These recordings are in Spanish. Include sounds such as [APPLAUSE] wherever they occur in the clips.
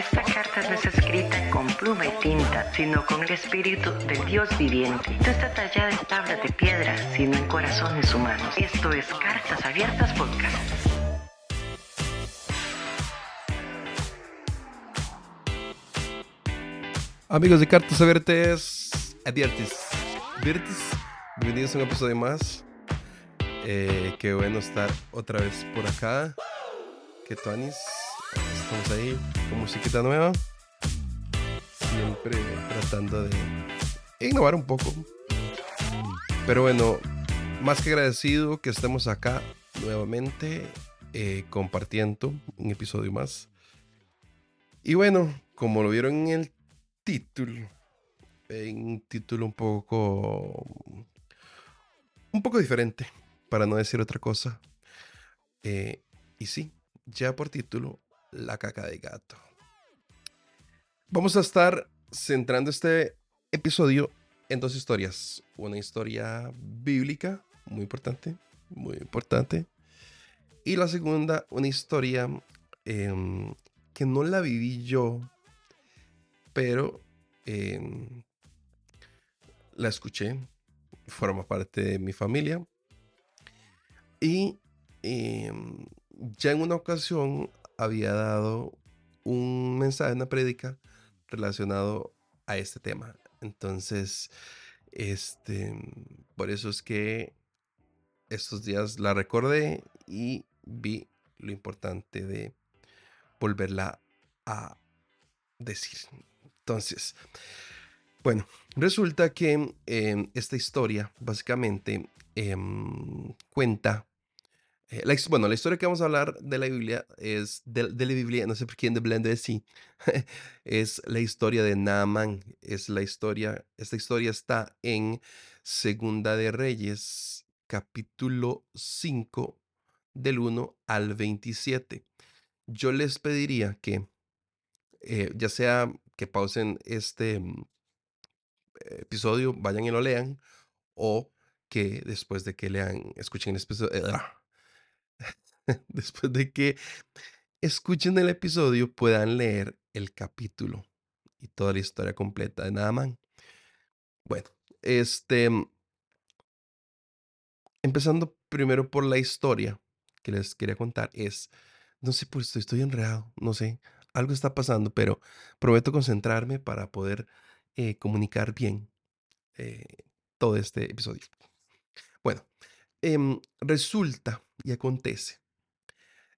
Esta carta no es escrita con pluma y tinta, sino con el espíritu del Dios viviente. No está tallada en tablas de piedra, sino en corazones humanos. Esto es Cartas Abiertas Podcast. Amigos de Cartas Abiertas, Abiertas, bienvenidos a un episodio más. Eh, qué bueno estar otra vez por acá. Que Tonis, estamos ahí con musiquita nueva. Siempre tratando de innovar un poco. Pero bueno, más que agradecido que estemos acá nuevamente eh, compartiendo un episodio más. Y bueno, como lo vieron en el título, en un título un poco un poco diferente, para no decir otra cosa. Eh, y sí, ya por título, La caca de gato. Vamos a estar centrando este episodio en dos historias. Una historia bíblica, muy importante, muy importante. Y la segunda, una historia em, que no la viví yo, pero em, la escuché, forma parte de mi familia. Y em, ya en una ocasión había dado un mensaje, una prédica relacionado a este tema. Entonces, este, por eso es que estos días la recordé y vi lo importante de volverla a decir. Entonces, bueno, resulta que em, esta historia básicamente em, cuenta eh, bueno, la historia que vamos a hablar de la Biblia es de, la Biblia, no sé por quién de Blende de sí, [LAUGHS] es la historia de Naaman. Es la historia, esta historia está en Segunda de Reyes, capítulo 5, del 1 al 27. Yo les pediría que, eh, ya sea que pausen este mm, episodio, vayan y lo lean, o que después de que lean, escuchen el episodio. [LAUGHS] Después de que escuchen el episodio, puedan leer el capítulo y toda la historia completa de Naaman. Bueno, este. Empezando primero por la historia que les quería contar, es. No sé por qué estoy enredado, no sé. Algo está pasando, pero prometo concentrarme para poder eh, comunicar bien eh, todo este episodio. Bueno, em, resulta y acontece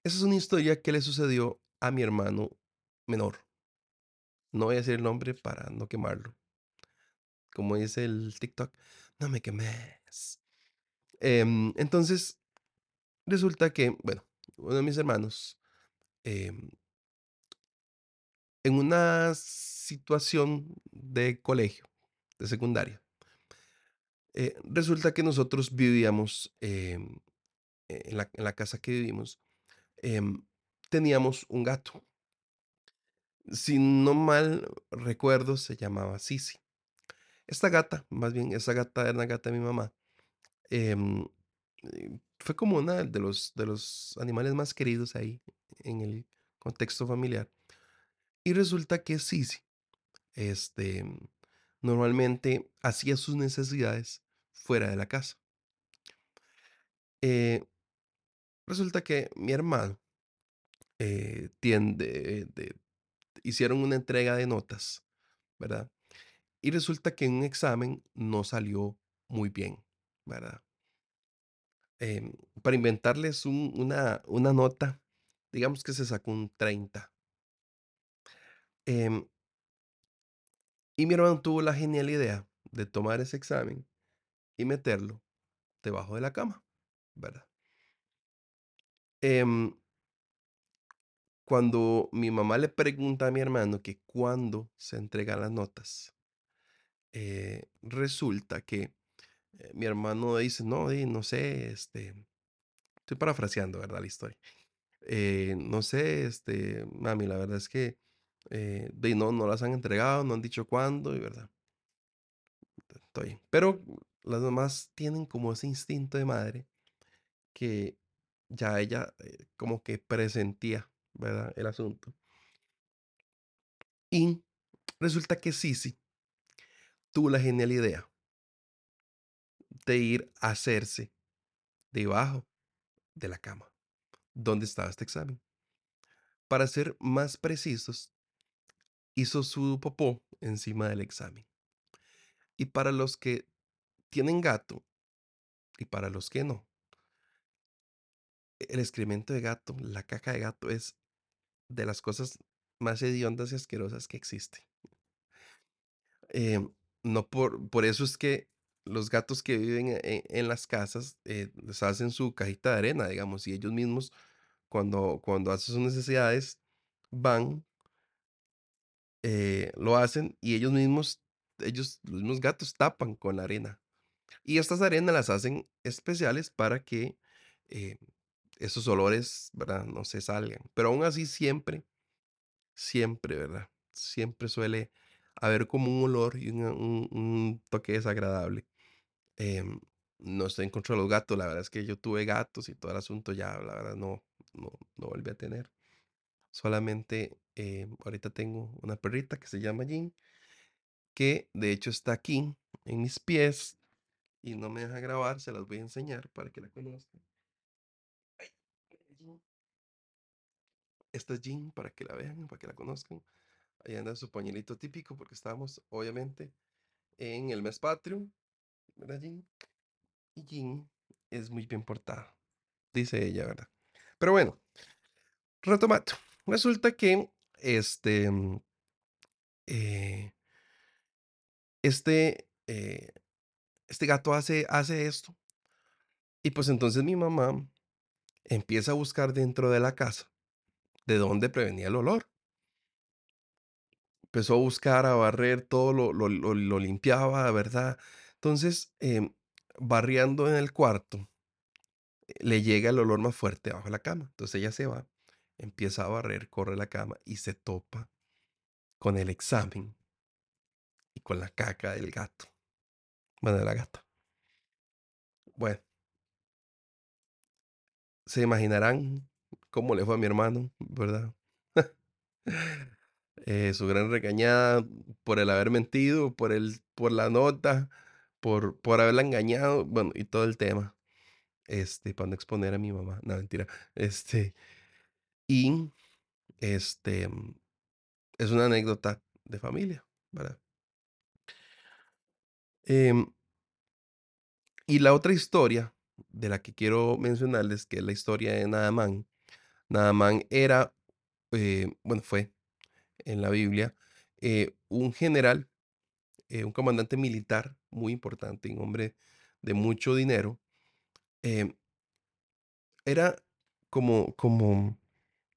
esa es una historia que le sucedió a mi hermano menor. No voy a decir el nombre para no quemarlo. Como dice el TikTok, no me quemes. Em, entonces, resulta que, bueno, uno de mis hermanos, em, en una situación de colegio, de secundaria, eh, resulta que nosotros vivíamos em, en, la, en la casa que vivimos, Em, teníamos un gato. Si no mal recuerdo, se llamaba Sisi. Esta gata, más bien, esa gata era una gata de mi mamá. Em, fue como una de los, de los animales más queridos ahí en el contexto familiar. Y resulta que Sisi, este, normalmente hacía sus necesidades fuera de la casa. Eh, Resulta que mi hermano eh, hicieron una entrega de notas, ¿verdad? Y resulta que en un examen no salió muy bien, ¿verdad? Em, para inventarles un- una, una nota, digamos que se sacó un 30. Em, y mi hermano tuvo la genial idea de tomar ese examen y meterlo debajo de la cama, ¿verdad? Em, Cuando mi mamá le pregunta a mi hermano que cuándo se entregan las notas, eh, resulta que eh, mi hermano dice, no, no sé, este, estoy parafraseando, ¿verdad? La historia. Eh, no sé, este, mami, la verdad es que eh, di, no, no las han entregado, no han dicho cuándo, y verdad. Estoy. Pero las mamás tienen como ese instinto de madre que ya ella eh, como que presentía, ¿verdad? El asunto. Y resulta que Sisi tuvo la genial idea de ir a hacerse debajo de la cama donde estaba este examen. Para ser más precisos, hizo su popó encima del examen. Y para los que tienen gato y para los que no, el excremento de gato, la caca de gato es de las cosas más hediondas y asquerosas que existen. Em, no por, por eso es que los gatos que viven e, en, las casas eh, les hacen su cajita de arena, digamos, y ellos mismos cuando, cuando hacen sus necesidades van, eh, lo hacen y ellos mismos, ellos, los mismos gatos tapan con la arena. Y estas arenas las hacen especiales para que eh, esos olores, ¿verdad? No se salgan. Pero aún así siempre, siempre, ¿verdad? Siempre suele haber como un olor y un, toque desagradable. Em, no estoy en contra de los gatos, la verdad es que yo tuve gatos y todo el asunto ya, la verdad no, no, no volví a tener. Solamente em, ahorita tengo una perrita que se llama Jean, que de hecho está aquí en mis pies y no me deja grabar, se las voy a enseñar para que la conozcan. Esta es Jean para que la vean, para que la conozcan. Ahí anda su pañuelito típico porque estamos obviamente en el mes patrio, ¿verdad Jean? Y Jean es muy bien portada, dice ella, ¿verdad? Pero bueno, retomando. Resulta que este, mm, eh, este, eh, este gato hace, hace esto. Y pues entonces mi mamá empieza a buscar dentro de la casa de dónde prevenía el olor. Empezó a buscar, a barrer, todo lo, lo, lo, limpiaba, ¿verdad? Entonces, em, barriendo en el cuarto, le llega el olor más fuerte abajo de la cama. Entonces ella se va, empieza a barrer, corre la cama y se topa con el examen y con la caca del gato. Bueno, la gata. Bueno, se imaginarán cómo le fue a mi hermano, ¿verdad? [LAUGHS] Eh, su gran regañada por el haber mentido, por, el, por la nota, por, por haberla engañado, bueno, y todo el tema. Este, para no exponer a mi mamá. No, mentira. Este, y este, es una anécdota de familia, ¿verdad? Em, y la otra historia de la que quiero mencionarles, que es la historia de Naamán. Naamán era, eh, bueno, fue en la Biblia, eh, un general, eh, un comandante militar muy importante, un hombre de mucho dinero. Era como, como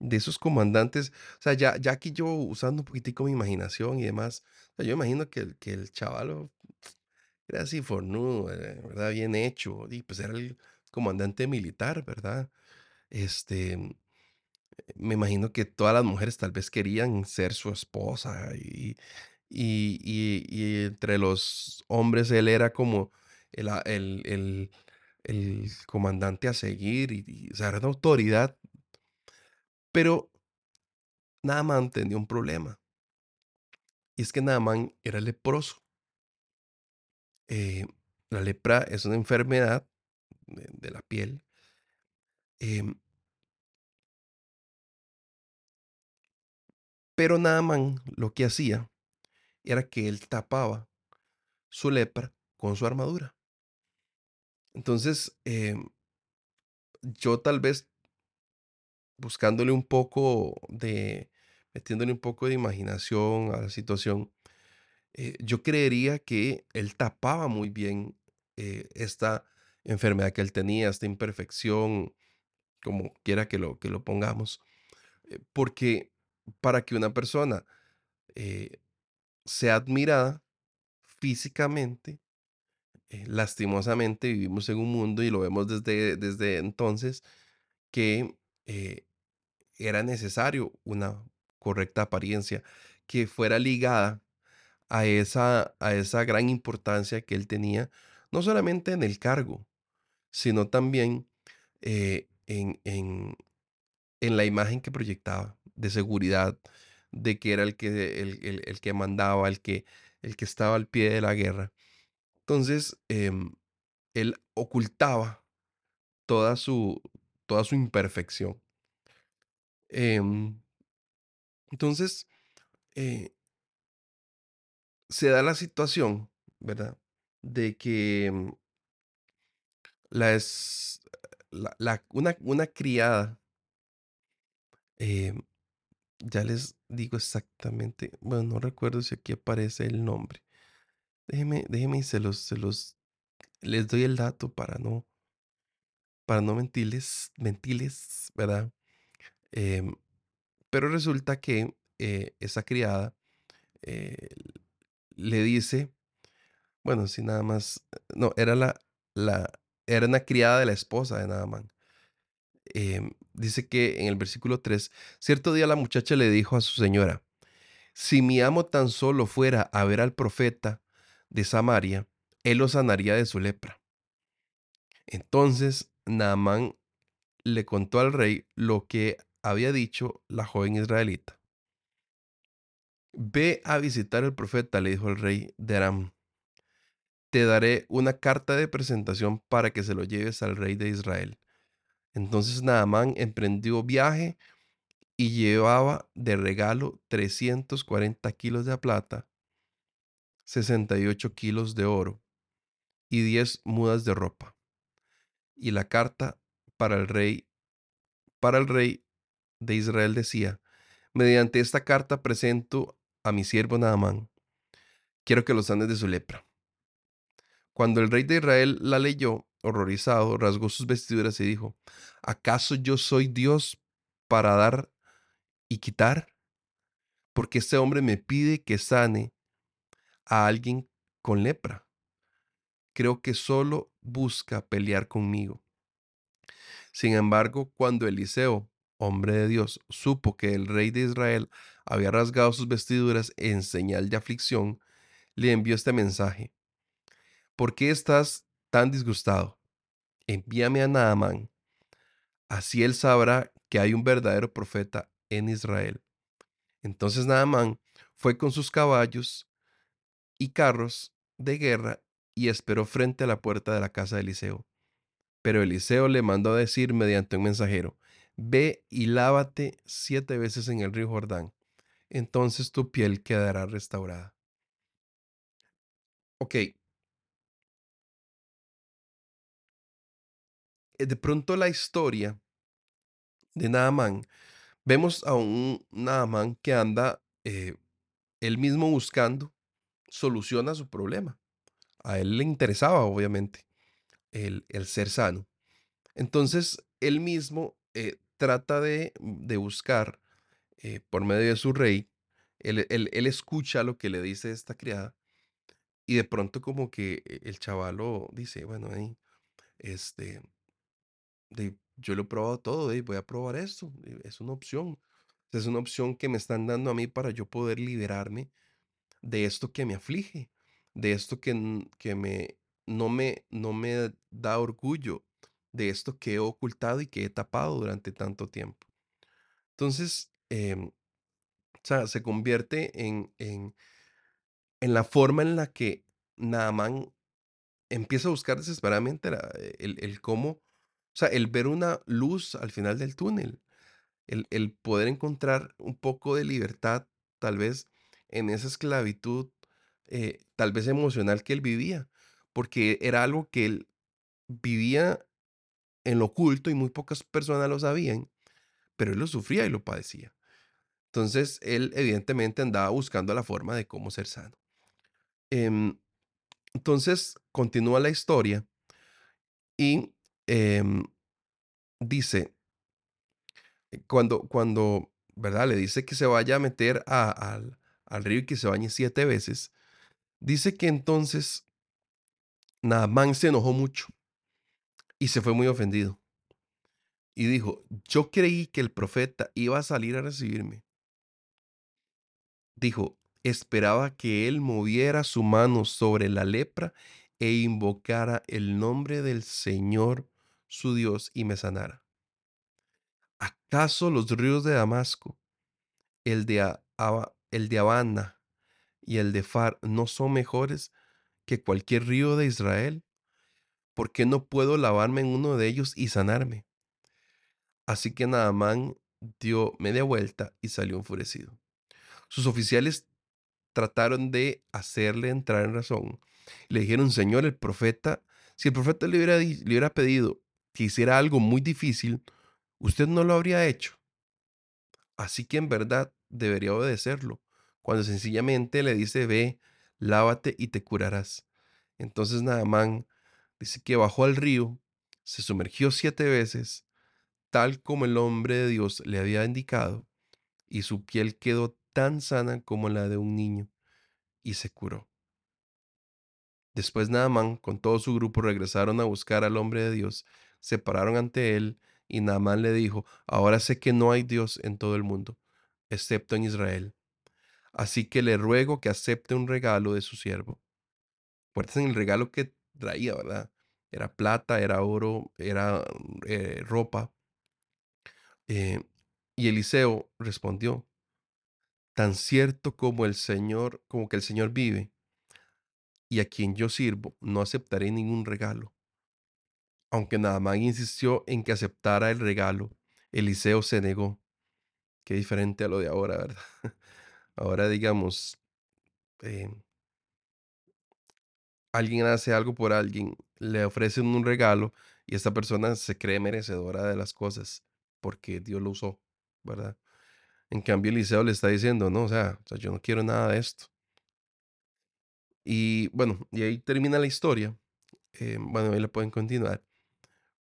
de esos comandantes, o sea, ya, ya aquí yo usando un poquitico mi imaginación y demás, yo imagino que que el chaval era así fornudo, eh, ¿verdad? Bien hecho, y pues era el comandante militar, ¿verdad? Este, me imagino que todas las mujeres tal vez querían ser su esposa y, y, y, entre los hombres él era como el, el, el, comandante a seguir y, o sea, una autoridad pero Naaman tenía un problema. Y es que Naaman era leproso. Eh, la lepra es una enfermedad de, la piel. Em pero Naaman lo que hacía era que él tapaba su lepra con su armadura. Entonces, em, yo tal vez buscándole un poco de, metiéndole un poco de imaginación a la situación, eh, yo creería que él tapaba muy bien eh, esta enfermedad que él tenía, esta imperfección, como quiera que lo, que lo pongamos, eh, porque para que una persona sea admirada físicamente, lastimosamente vivimos en un mundo y lo vemos desde, desde entonces que era necesario una correcta apariencia que fuera ligada a esa, a esa gran importancia que él tenía, no solamente en el cargo, sino también eh, en, en, en, la imagen que proyectaba de seguridad, de que era el que, el, el- el que mandaba, el que, el que estaba al pie de la guerra. Entonces, em, él ocultaba toda su, toda su imperfección. Em, entonces, eh, se da la situación, ¿verdad? De que mm, la es, la, la- una, una criada, em, ya les digo exactamente, bueno, no recuerdo si aquí aparece el nombre. Déjeme, déjeme y se los, se los, les doy el dato para no, para no mentirles, mentirles, ¿verdad? Em, pero resulta que eh, esa criada eh, le dice, bueno, si nada más, no, era la, la, era una criada de la esposa de Naaman. Em, dice que en el versículo 3, cierto día la muchacha le dijo a su señora, si mi amo tan solo fuera a ver al profeta de Samaria, él lo sanaría de su lepra. Entonces Naamán le contó al rey lo que había dicho la joven israelita. Ve a visitar al profeta, le dijo el rey de Aram. Te daré una carta de presentación para que se lo lleves al rey de Israel. Entonces Naamán emprendió viaje y llevaba de regalo 340 kilos de plata, 68 kilos de oro y 10 mudas de ropa. Y la carta para el rey, para el rey de Israel decía, mediante esta carta presento a mi siervo Naamán. Quiero que lo sanes de su lepra. Cuando el rey de Israel la leyó, horrorizado, rasgó sus vestiduras y dijo, ¿acaso yo soy Dios para dar y quitar? Porque este hombre me pide que sane a alguien con lepra. Creo que solo busca pelear conmigo. Sin embargo, cuando Eliseo, hombre de Dios, supo que el rey de Israel había rasgado sus vestiduras en señal de aflicción, le envió este mensaje. ¿Por qué estás tan disgustado? Envíame a Naamán. Así él sabrá que hay un verdadero profeta en Israel. Entonces Naamán fue con sus caballos y carros de guerra y esperó frente a la puerta de la casa de Eliseo. Pero Eliseo le mandó a decir mediante un mensajero, ve y lávate siete veces en el río Jordán, entonces tu piel quedará restaurada. Ok. eh, De pronto la historia de Naamán, vemos a un Naamán que anda eh, él mismo buscando solución a su problema. A él le interesaba, obviamente, el, el ser sano. Entonces, él mismo eh, trata de, de buscar eh, por medio de su rey, él, él- él escucha lo que le dice esta criada y de pronto como que eh, el chavalo dice, bueno, ey, este, de, yo lo he probado todo, voy a probar esto, eh, es una opción, es una opción que me están dando a mí para yo poder liberarme de esto que me aflige, de esto que, que me, no me, no me da orgullo, de esto que he ocultado y que he tapado durante tanto tiempo. Entonces, em, o sea, se convierte en, en, en la forma en la que Naamán empieza a buscar desesperadamente la- el, el cómo, o sea, el ver una luz al final del túnel, el, el poder encontrar un poco de libertad, tal vez en esa esclavitud, eh, tal vez emocional que él vivía, porque era algo que él vivía en lo oculto y muy pocas personas lo sabían, pero él lo sufría y lo padecía. Entonces, él evidentemente andaba buscando la forma de cómo ser sano. Em, entonces, continúa la historia y em, dice, eh, cuando, cuando, ¿verdad? Le dice que se vaya a meter al, al río y que se bañe siete veces. Dice que entonces Naamán se enojó mucho y se fue muy ofendido. Y dijo, yo creí que el profeta iba a salir a recibirme. Dijo, esperaba que él moviera su mano sobre la lepra e invocara el nombre del Señor su Dios y me sanara. ¿Acaso los ríos de Damasco el de, el de Habana y el de Far no son mejores que cualquier río de Israel? ¿Por qué no puedo lavarme en uno de ellos y sanarme? Así que Naamán dio media vuelta y salió enfurecido. Sus oficiales trataron de hacerle entrar en razón. Le dijeron, Señor, el profeta, si el profeta le hubiera, le hubiera pedido que hiciera algo muy difícil, usted no lo habría hecho. Así que en verdad debería obedecerlo, cuando sencillamente le dice, ve, lávate y te curarás. Entonces Naamán dice que bajó al río, se sumergió siete veces, tal como el hombre de Dios le había indicado, y su piel quedó tan sana como la de un niño, y se curó. Después Naamán con todo su grupo regresaron a buscar al hombre de Dios, se pararon ante él, y Naamán le dijo, ahora sé que no hay Dios en todo el mundo, excepto en Israel. Así que le ruego que acepte un regalo de su siervo. Pues en el regalo que traía, ¿verdad? Era plata, era oro, era eh, ropa. Eh, y Eliseo respondió, tan cierto como el Señor, como que el Señor vive, y a quien yo sirvo, no aceptaré ningún regalo. Aunque Naamán insistió en que aceptara el regalo, Eliseo se negó. Qué diferente a lo de ahora, ¿verdad? [LAUGHS] Ahora digamos, eh, alguien hace algo por alguien, le ofrecen un regalo y esta persona se cree merecedora de las cosas porque Dios lo usó, ¿verdad? En cambio, Eliseo le está diciendo, no, o sea, yo no quiero nada de esto. Y bueno, y ahí termina la historia. Eh, bueno, ahí le pueden continuar.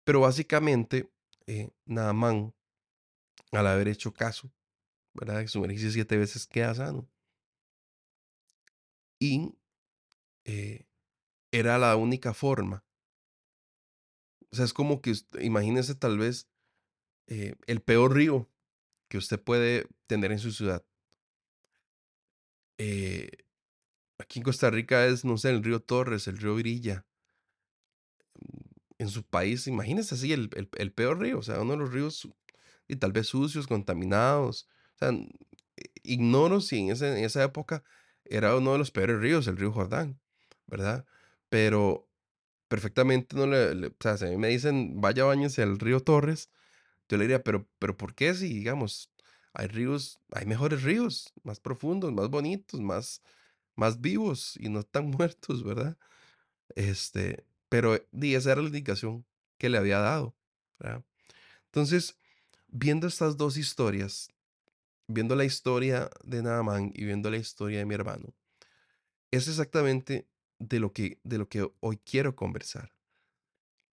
Pero básicamente, eh, Naamán, al haber hecho caso, ¿verdad? Sumergirse siete veces queda sano. Y eh, era la única forma. O sea, es como que, imagínese tal vez eh, el peor río que usted puede tener en su ciudad. Eh, aquí en Costa Rica es, no sé, el río Torres, el río Virilla. En su país, imagínese así, el, el, peor río, o sea, uno de los ríos y tal vez sucios, contaminados. O sea, ignoro si en, ese, en esa época era uno de los peores ríos, el río Jordán, ¿verdad? Pero perfectamente no le, o sea, si a mí me dicen, vaya bañese al río Torres, yo le diría, pero, pero ¿por qué si, digamos, hay ríos, hay mejores ríos, más profundos, más bonitos, más, más vivos y no tan [LAUGHS] muertos, ¿verdad? Este, pero di, esa era la indicación que le había dado. Entonces, viendo estas dos historias, viendo la historia de Naaman y viendo la historia de mi hermano, es exactamente de lo que, de lo que hoy quiero conversar,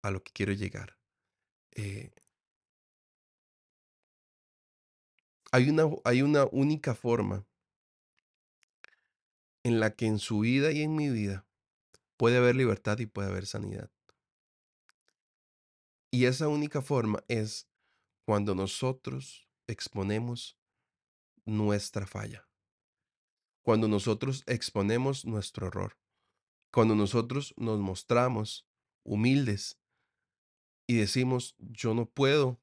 a lo que quiero llegar. Eh, hay, una, hay una única forma en la que en su vida y en mi vida puede haber libertad y puede haber sanidad. Y esa única forma es cuando nosotros exponemos nuestra falla, cuando nosotros exponemos nuestro error, cuando nosotros nos mostramos humildes y decimos, yo no puedo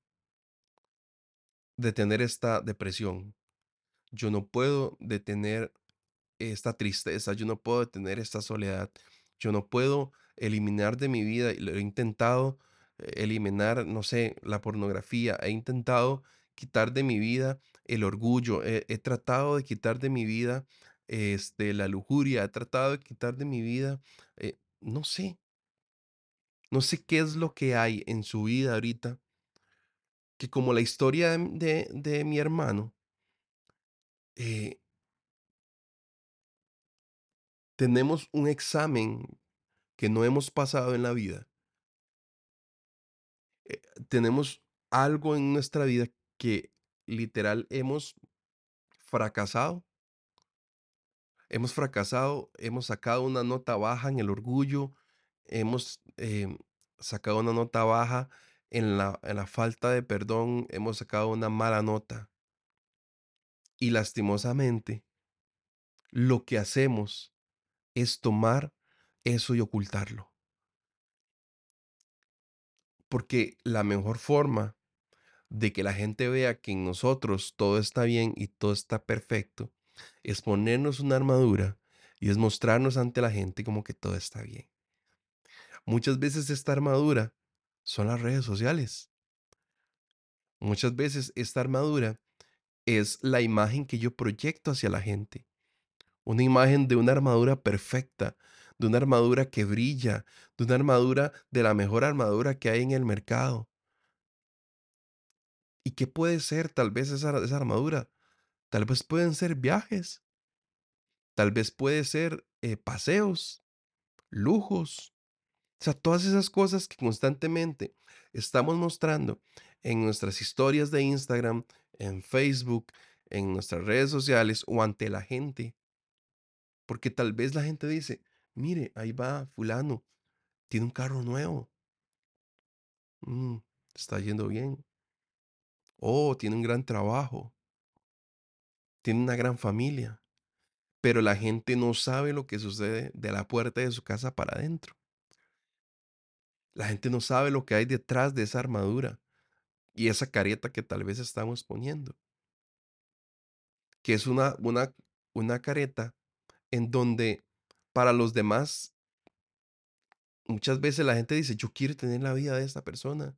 detener esta depresión, yo no puedo detener esta tristeza, yo no puedo detener esta soledad, yo no puedo eliminar de mi vida, lo he intentado eh, eliminar, no sé, la pornografía, he intentado quitar de mi vida el orgullo, he, tratado de quitar de mi vida este, la lujuria, he tratado de quitar de mi vida, eh, no sé, no sé qué es lo que hay en su vida ahorita, que como la historia de, de, mi hermano, eh, tenemos un examen que no hemos pasado en la vida. Eh, tenemos algo en nuestra vida que literal hemos fracasado. Hemos fracasado, hemos sacado una nota baja en el orgullo, hemos em, sacado una nota baja en la, en la falta de perdón, hemos sacado una mala nota. Y lastimosamente, lo que hacemos es tomar eso y ocultarlo. Porque la mejor forma de que la gente vea que en nosotros todo está bien y todo está perfecto, es ponernos una armadura y es mostrarnos ante la gente como que todo está bien. Muchas veces esta armadura son las redes sociales. Muchas veces esta armadura es la imagen que yo proyecto hacia la gente. Una imagen de una armadura perfecta, de una armadura que brilla, de una armadura de la mejor armadura que hay en el mercado. ¿Y qué puede ser tal vez esa, esa armadura? Tal vez pueden ser viajes. Tal vez puede ser eh, paseos, lujos. O sea, todas esas cosas que constantemente estamos mostrando en nuestras historias de Instagram, en Facebook, en nuestras redes sociales o ante la gente. Porque tal vez la gente dice, mire, ahí va fulano, tiene un carro nuevo. Mm, está yendo bien. Oh, tiene un gran trabajo. Tiene una gran familia. Pero la gente no sabe lo que sucede de la puerta de su casa para adentro. La gente no sabe lo que hay detrás de esa armadura y esa careta que tal vez estamos poniendo. Que es una, una, una careta en donde para los demás, muchas veces la gente dice, yo quiero tener la vida de esta persona.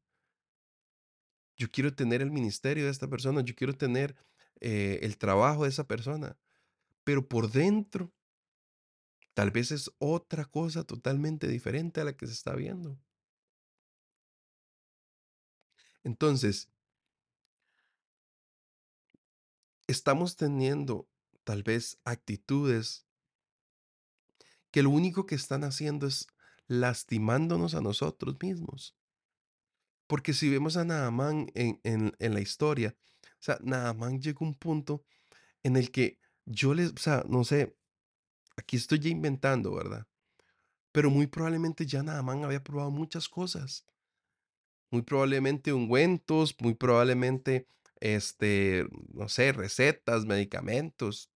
Yo quiero tener el ministerio de esta persona. Yo quiero tener eh, el trabajo de esa persona. Pero por dentro, tal vez es otra cosa totalmente diferente a la que se está viendo. Entonces, estamos teniendo tal vez actitudes que lo único que están haciendo es lastimándonos a nosotros mismos. Porque si vemos a Naamán en, en, en la historia, o sea, Naamán llegó a un punto en el que yo les, o sea, no sé, aquí estoy ya inventando, ¿verdad? Pero muy probablemente ya Naamán había probado muchas cosas. Muy probablemente ungüentos, muy probablemente, este, no sé, recetas, medicamentos.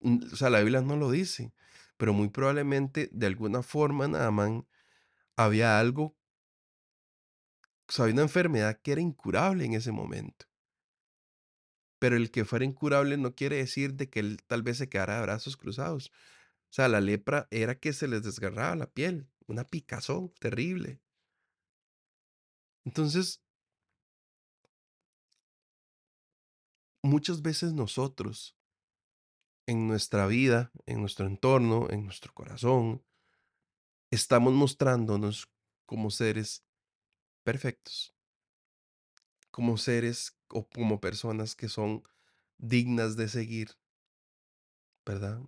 O sea, la Biblia no lo dice, pero muy probablemente de alguna forma Naamán había algo, o una enfermedad que era incurable en ese momento. Pero el que fuera incurable no quiere decir de que él tal vez se quedara de brazos cruzados. O sea, la lepra era que se les desgarraba la piel, una picazón terrible. Entonces, muchas veces nosotros, en nuestra vida, en nuestro entorno, en nuestro corazón, estamos mostrándonos como seres perfectos, como seres o como personas que son dignas de seguir, ¿verdad?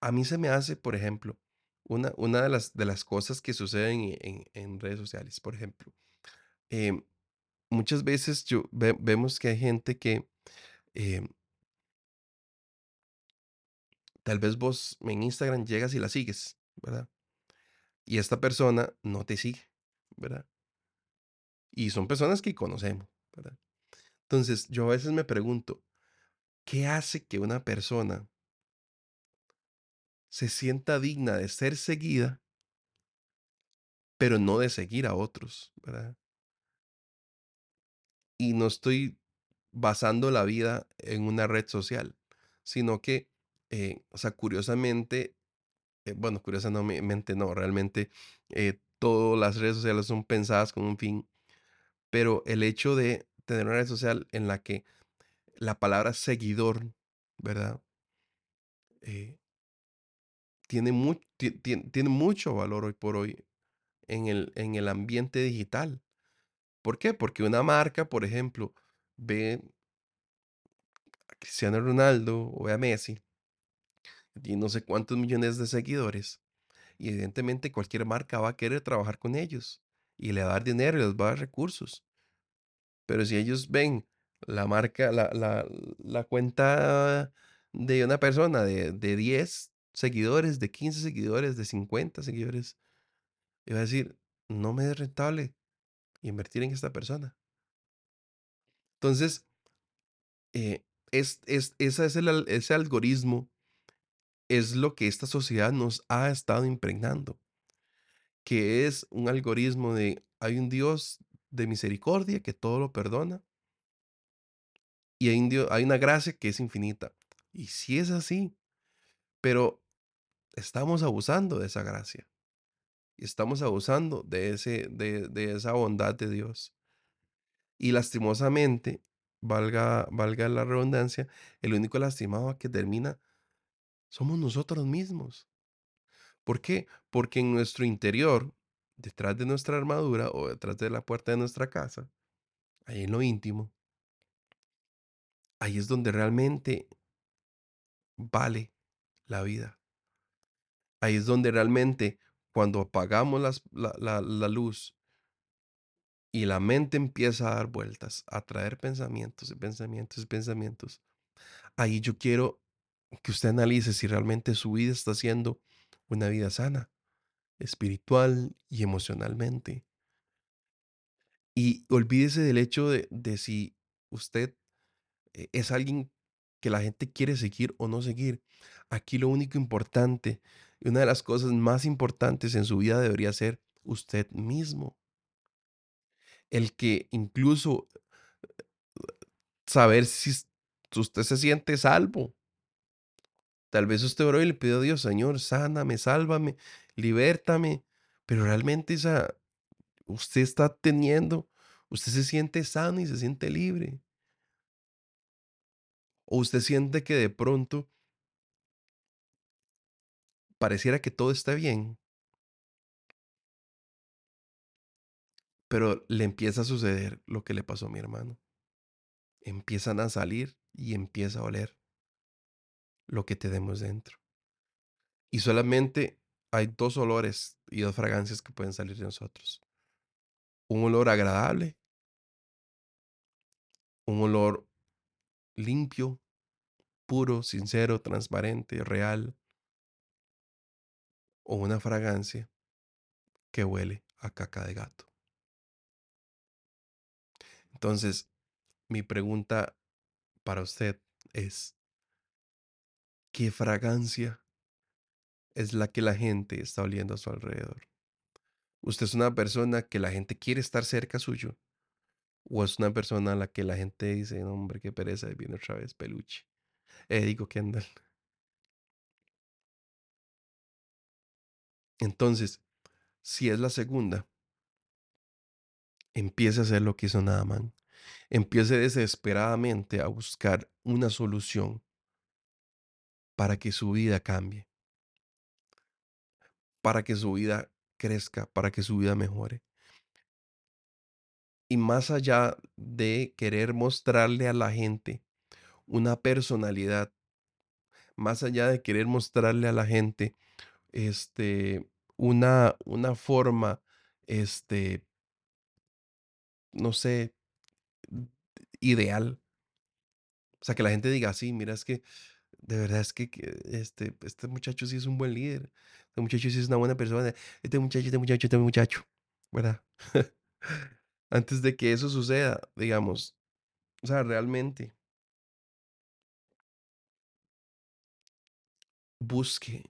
A mí se me hace, por ejemplo, una, una de, las, de las cosas que suceden en, en redes sociales, por ejemplo, em, muchas veces yo, vemos que hay gente que em, tal vez vos en Instagram llegas y la sigues, ¿verdad? Y esta persona no te sigue, ¿verdad? Y son personas que conocemos, ¿verdad? Entonces, yo a veces me pregunto, ¿qué hace que una persona se sienta digna de ser seguida, pero no de seguir a otros, ¿verdad? Y no estoy basando la vida en una red social, sino que, eh, o sea, curiosamente, eh, bueno, curiosamente no, realmente eh, todas las redes sociales son pensadas con un fin, pero el hecho de tener una red social en la que la palabra seguidor, ¿verdad? tiene, tiene, mucho valor hoy por hoy en el, en el ambiente digital. ¿Por qué? Porque una marca, por ejemplo, ve a Cristiano Ronaldo o a Messi, y no sé cuántos millones de seguidores, y evidentemente cualquier marca va a querer trabajar con ellos y le va a dar dinero y les va a dar recursos. Pero si ellos ven la marca, la, la, la cuenta de una persona de, de 10 seguidores, de 15 seguidores, de 50 seguidores, y va a decir, no me es rentable invertir en esta persona. Entonces, eh, es, es, ese, es el, ese algoritmo es lo que esta sociedad nos ha estado impregnando, que es un algoritmo de hay un Dios de misericordia que todo lo perdona y hay, un hay una gracia que es infinita. Y sí es así, pero estamos abusando de esa gracia y estamos abusando de, ese, de, de esa bondad de Dios. Y lastimosamente, valga, valga la redundancia, el único lastimado que termina somos nosotros mismos. ¿Por qué? Porque en nuestro interior, detrás de nuestra armadura o detrás de la puerta de nuestra casa, ahí en lo íntimo, ahí es donde realmente vale la vida. Ahí es donde realmente cuando apagamos la, la- la luz y la mente empieza a dar vueltas, a traer pensamientos y pensamientos y pensamientos, ahí yo quiero que usted analice si realmente su vida está siendo una vida sana, espiritual y emocionalmente. Y olvídese del hecho de, de si usted eh, es alguien que la gente quiere seguir o no seguir. Aquí lo único importante y una de las cosas más importantes en su vida debería ser usted mismo. El que incluso saber si usted se siente salvo. Tal vez usted oró y le pidió a Dios, Señor, sáname, sálvame, libértame. Pero realmente esa, usted está teniendo, usted se siente sano y se siente libre. O usted siente que de pronto pareciera que todo está bien, pero le empieza a suceder lo que le pasó a mi hermano. Empiezan a salir y empieza a oler lo que tenemos dentro. Y solamente hay dos olores y dos fragancias que pueden salir de nosotros. Un olor agradable, un olor limpio, puro, sincero, transparente, real, o una fragancia que huele a caca de gato. Entonces, mi pregunta para usted es, ¿qué fragancia es la que la gente está oliendo a su alrededor? ¿Usted es una persona que la gente quiere estar cerca suyo? ¿O es una persona a la que la gente dice, "No, hombre, qué pereza, viene otra vez peluche? Eh, digo, Kendall. Entonces, si es la segunda, empiece a hacer lo que hizo Naaman. Empiece desesperadamente a buscar una solución para que su vida cambie, para que su vida crezca, para que su vida mejore. Y más allá de querer mostrarle a la gente una personalidad, más allá de querer mostrarle a la gente este, una, una forma, este, no sé, ideal. O sea, que la gente diga, sí, mira, es que de verdad es que, este, este muchacho sí es un buen líder, este muchacho sí es una buena persona, este muchacho, este muchacho, este muchacho, ¿verdad? [LAUGHS] Antes de que eso suceda, digamos, o sea, realmente busque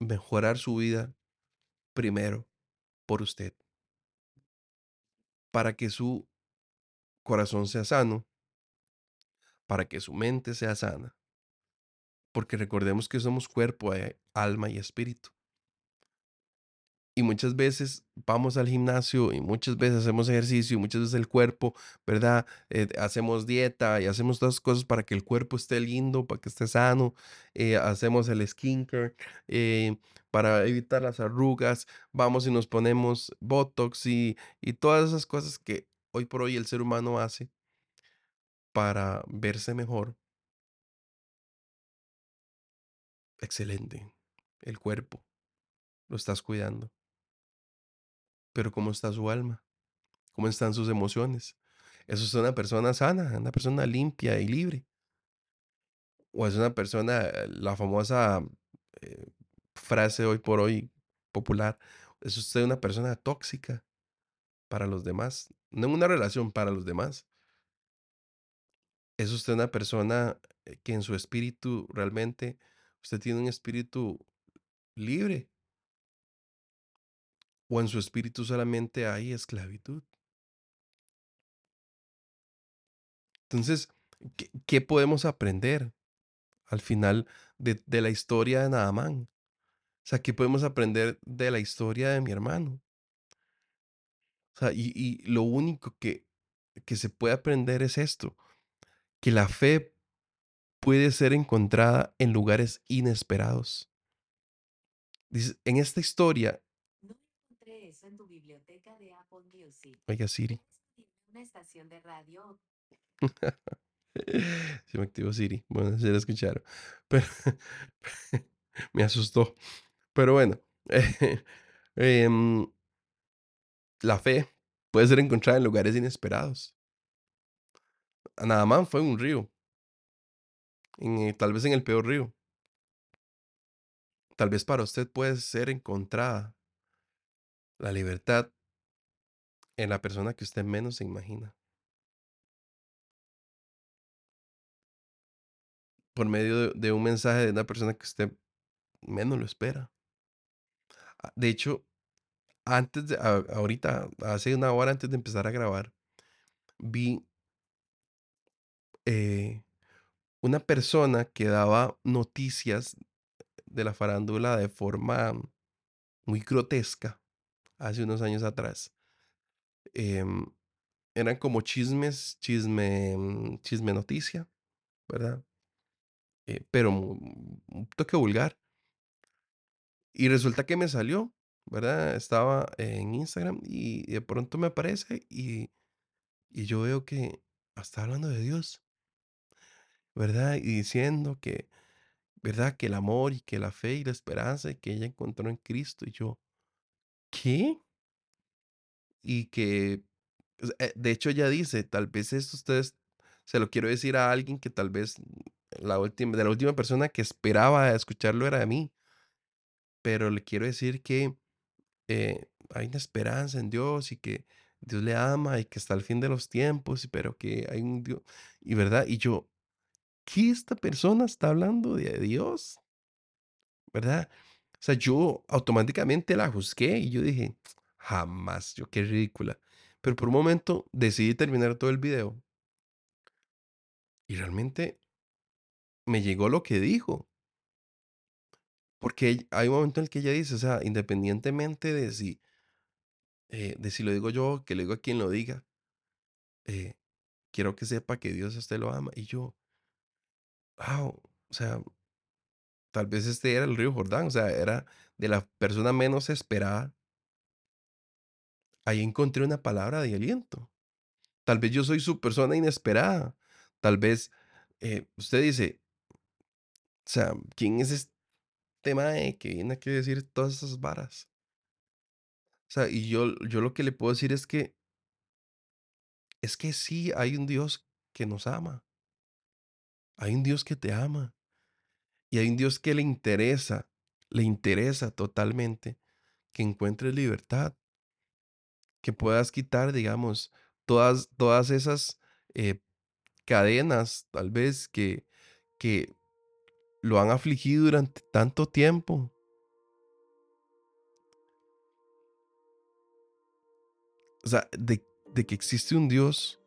mejorar su vida primero por usted, para que su corazón sea sano, para que su mente sea sana, porque recordemos que somos cuerpo, eh, alma y espíritu. Y muchas veces vamos al gimnasio y muchas veces hacemos ejercicio y muchas veces el cuerpo, ¿verdad? Eh, hacemos dieta y hacemos todas cosas para que el cuerpo esté lindo, para que esté sano. eh, hacemos el skincare para evitar las arrugas. Vamos y nos ponemos Botox y, y todas esas cosas que hoy por hoy el ser humano hace para verse mejor. Excelente. El cuerpo lo estás cuidando. Pero ¿cómo está su alma? ¿Cómo están sus emociones? ¿Eso es una persona sana, una persona limpia y libre? ¿O es una persona, eh, la famosa eh, frase hoy por hoy popular, es usted una persona tóxica para los demás? No en una relación para los demás. Es usted una persona eh, que en su espíritu realmente, usted tiene un espíritu libre. o en su espíritu solamente hay esclavitud. Entonces, ¿qué, podemos aprender al final de, la historia de Naamán? O sea, ¿qué podemos aprender de la historia de mi hermano? O sea, y, lo único que, que se puede aprender es esto, que la fe puede ser encontrada en lugares inesperados. Dice, en esta historia... No encontré eso en tu biblioteca de Apple Music. Oiga, Siri. Una estación de radio. [LAUGHS] Se me activó Siri. Bueno, se la escucharon. [LAUGHS] Pero [LAUGHS] me asustó. Pero bueno. Em, la fe puede ser encontrada en lugares inesperados. Nada fue un río. Eh, tal vez en el peor río. Tal vez para usted puede ser encontrada la libertad en la persona que usted menos se imagina. Por medio de, un mensaje de una persona que usted menos lo espera. Ah, de hecho, antes de, ahorita, hace una hora antes de empezar a grabar, vi eh, una persona que daba noticias de la farándula de forma muy grotesca hace unos años atrás. Em, eran como chismes, chisme, mm, chisme noticia, ¿verdad? Eh, pero un toque vulgar. Y resulta que me salió, ¿verdad? Estaba en Instagram y de pronto me aparece y, y yo veo que está hablando de Dios. ¿Verdad? Y diciendo que, ¿verdad? Que el amor y que la fe y la esperanza que ella encontró en Cristo. Y yo, ¿qué? Y que, eh, de hecho, ella dice, tal vez esto ustedes, se lo quiero decir a alguien que tal vez la última, de la última persona que esperaba escucharlo era de mí. Pero le quiero decir que eh, hay una esperanza en Dios y que Dios le ama y que está al fin de los tiempos, pero que hay un Dios. Y verdad, y yo, ¿qué esta persona está hablando de Dios? ¿Verdad? O sea, yo automáticamente la juzgué y yo dije, jamás, yo qué ridícula. Pero por un momento decidí terminar todo el video. Y realmente me llegó lo que dijo. Porque hay un momento en el que ella dice, o sea, independientemente de si, eh, de si lo digo yo, que lo digo a quien lo diga, eh, quiero que sepa que Dios a usted lo ama. Y yo, wow, o sea, tal vez este era el río Jordán, o sea, era de la persona menos esperada. Ahí encontré una palabra de aliento. Tal vez yo soy su persona inesperada. Tal vez eh, usted dice, o sea, ¿quién es este tema que viene a decir todas esas varas? O sea, y yo, yo lo que le puedo decir es que, es que sí hay un Dios que nos ama. Hay un Dios que te ama. Y hay un Dios que le interesa, le interesa totalmente que encuentres libertad. Que puedas quitar, digamos, todas, todas esas eh, cadenas, tal vez, que, que lo han afligido durante tanto tiempo. O sea, de, de que existe un Dios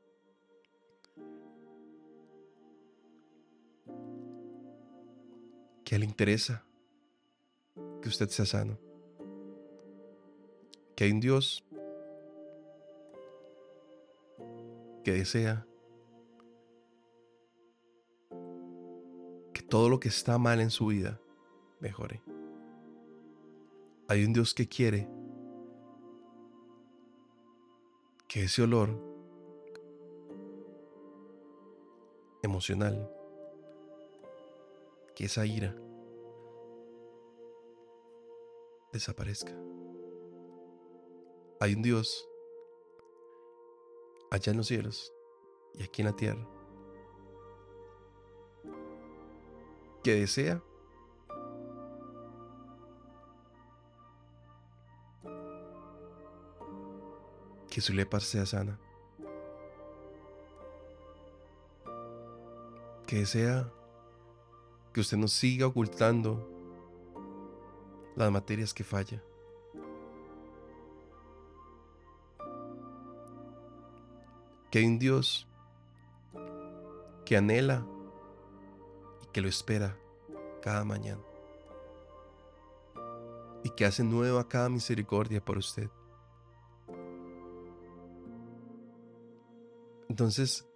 que le interesa que usted sea sano. Que hay un Dios que desea que todo lo que está mal en su vida mejore. Hay un Dios que quiere que ese olor emocional que esa ira desaparezca. Hay un Dios allá en los cielos y aquí en la tierra que desea que su lepra sea sana, que desea que usted no siga ocultando las materias que falla. Que hay un Dios que anhela y que lo espera cada mañana. Y que hace nueva cada misericordia por usted. Entonces,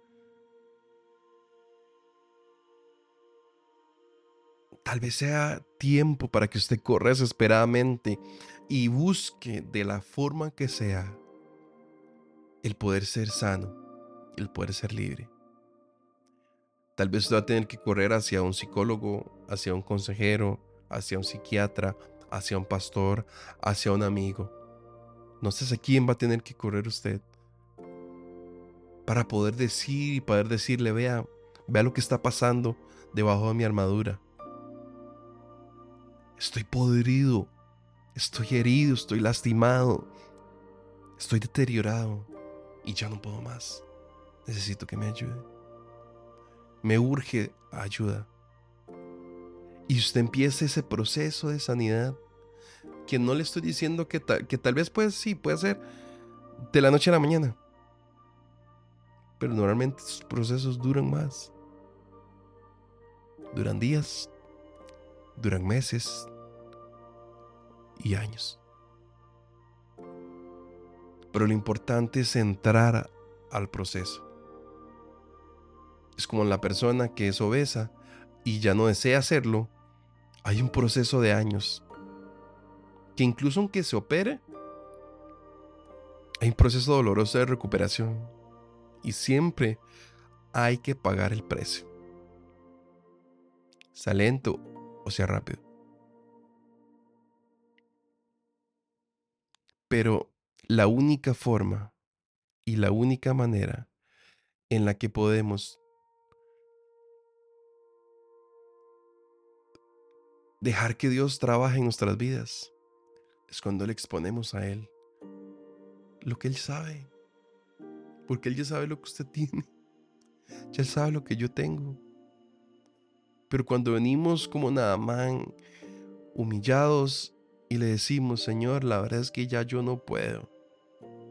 tal vez sea tiempo para que usted corra desesperadamente y busque de la forma que sea el poder ser sano, el poder ser libre. Tal vez usted va a tener que correr hacia un psicólogo, hacia un consejero, hacia un psiquiatra, hacia un pastor, hacia un amigo. No sé a quién va a tener que correr usted para poder decir y poder decirle, vea, vea lo que está pasando debajo de mi armadura. Estoy podrido, estoy herido, estoy lastimado, estoy deteriorado y ya no puedo más. Necesito que me ayude. Me urge ayuda. Y usted empiece ese proceso de sanidad, que no le estoy diciendo que, que tal vez pues sí, puede ser de la noche a la mañana. Pero normalmente estos procesos duran más. Duran días, duran meses y años. Pero lo importante es entrar al proceso. Es como la persona que es obesa y ya no desea hacerlo. Hay un proceso de años. Que incluso aunque se opere, hay un proceso doloroso de recuperación. Y siempre hay que pagar el precio. Sea lento o sea rápido. Pero la única forma y la única manera en la que podemos dejar que Dios trabaje en nuestras vidas es cuando le exponemos a Él lo que Él sabe. Porque Él ya sabe lo que usted [LAUGHS] tiene. Ya sabe lo que yo tengo. Pero cuando venimos como Naamán, humillados, y le decimos, Señor, la verdad es que ya yo no puedo,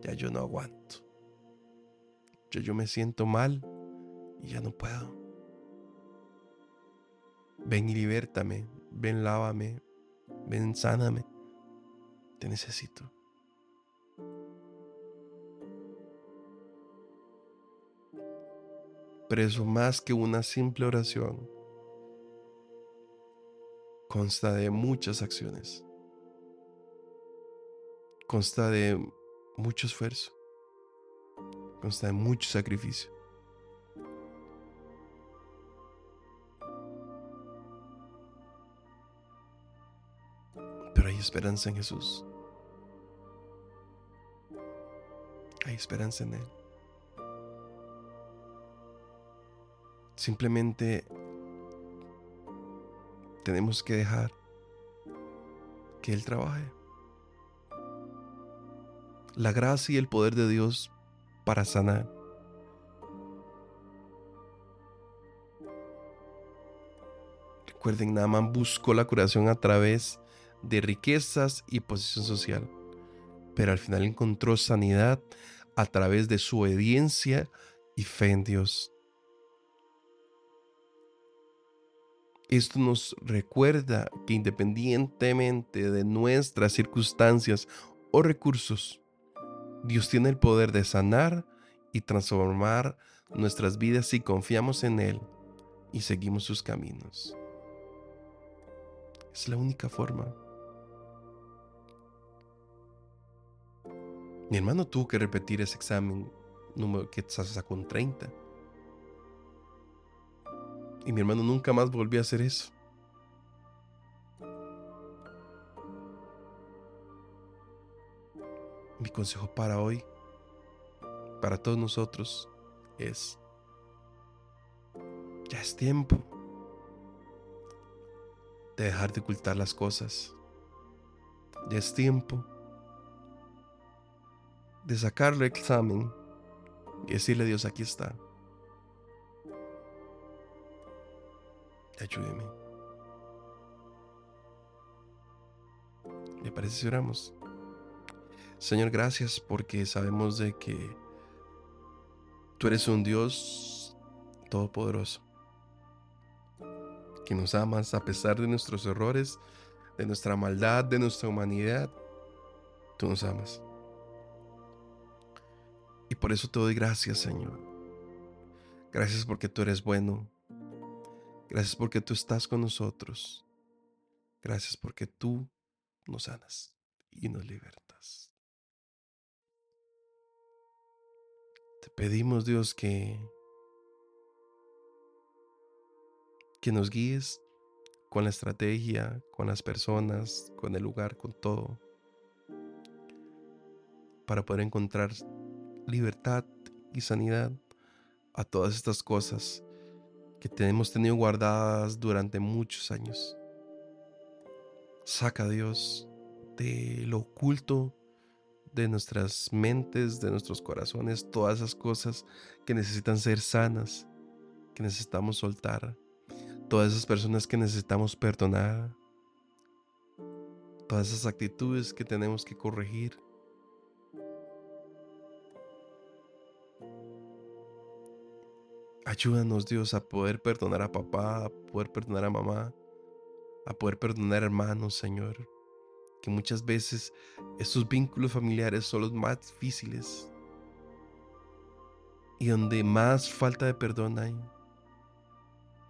ya yo no aguanto. Ya yo me siento mal y ya no puedo. Ven y libértame, ven lávame, ven sáname. Te necesito. Pero eso más que una simple oración consta de muchas acciones consta de mucho esfuerzo, consta de mucho sacrificio. Pero hay esperanza en Jesús. Hay esperanza en Él. Simplemente tenemos que dejar que Él trabaje la gracia y el poder de Dios para sanar. Recuerden, Naaman buscó la curación a través de riquezas y posición social, pero al final encontró sanidad a través de su obediencia y fe en Dios. Esto nos recuerda que independientemente de nuestras circunstancias o recursos, Dios tiene el poder de sanar y transformar nuestras vidas si confiamos en Él y seguimos sus caminos. Es la única forma. Mi hermano tuvo que repetir ese examen número que sacó un 30. Y mi hermano nunca más volvió a hacer eso. Mi consejo para hoy, para todos nosotros, es, ya es tiempo de dejar de ocultar las cosas. Ya es tiempo de sacarle el examen y decirle a Dios, aquí está. Ayúdeme. ¿Le parece si oramos? Señor, gracias porque sabemos de que Tú eres un Dios todopoderoso, que nos amas a pesar de nuestros errores, de nuestra maldad, de nuestra humanidad. Tú nos amas. Y por eso te doy gracias, Señor. Gracias porque tú eres bueno. Gracias porque tú estás con nosotros. Gracias porque tú nos sanas y nos libertas. Te pedimos, Dios, que que nos guíes con la estrategia, con las personas, con el lugar, con todo, para poder encontrar libertad y sanidad a todas estas cosas que tenemos tenido guardadas durante muchos años. Saca Dios de lo oculto de nuestras mentes, de nuestros corazones, todas esas cosas que necesitan ser sanas, que necesitamos soltar, todas esas personas que necesitamos perdonar, todas esas actitudes que tenemos que corregir. Ayúdanos Dios a poder perdonar a papá, a poder perdonar a mamá, a poder perdonar a hermanos, Señor. Que muchas veces estos vínculos familiares son los más difíciles y donde más falta de perdón hay.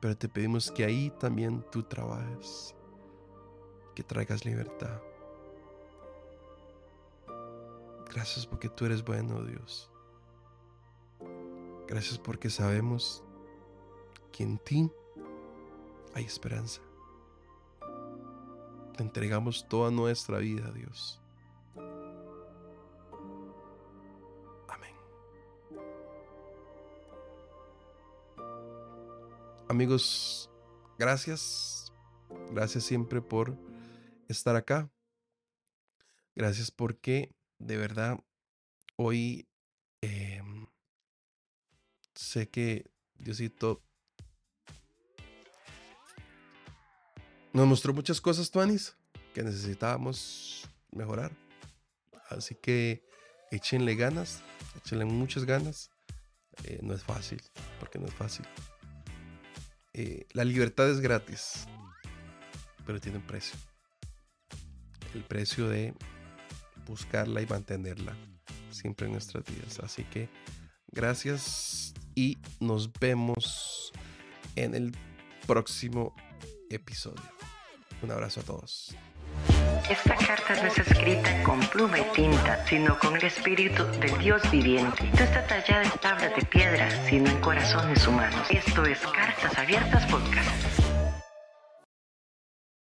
Pero te pedimos que ahí también tú trabajes, que traigas libertad. Gracias porque tú eres bueno, Dios. Gracias porque sabemos que en ti hay esperanza. Te entregamos toda nuestra vida, Dios. Amén. Amigos, gracias. Gracias siempre por estar acá. Gracias porque de verdad hoy sé que Diosito nos mostró muchas cosas, Tuanis, que necesitábamos mejorar. Así que échenle ganas, échenle muchas ganas. Eh, no es fácil, porque no es fácil. Eh, la libertad es gratis, pero tiene un precio. El precio de buscarla y mantenerla siempre en nuestras vidas. Así que gracias y nos vemos en el próximo episodio. Un abrazo a todos. Esta carta no es escrita con pluma y tinta, sino con el espíritu del Dios viviente. No está tallada en tablas de piedra, sino en corazones humanos. Esto es Cartas Abiertas Podcast.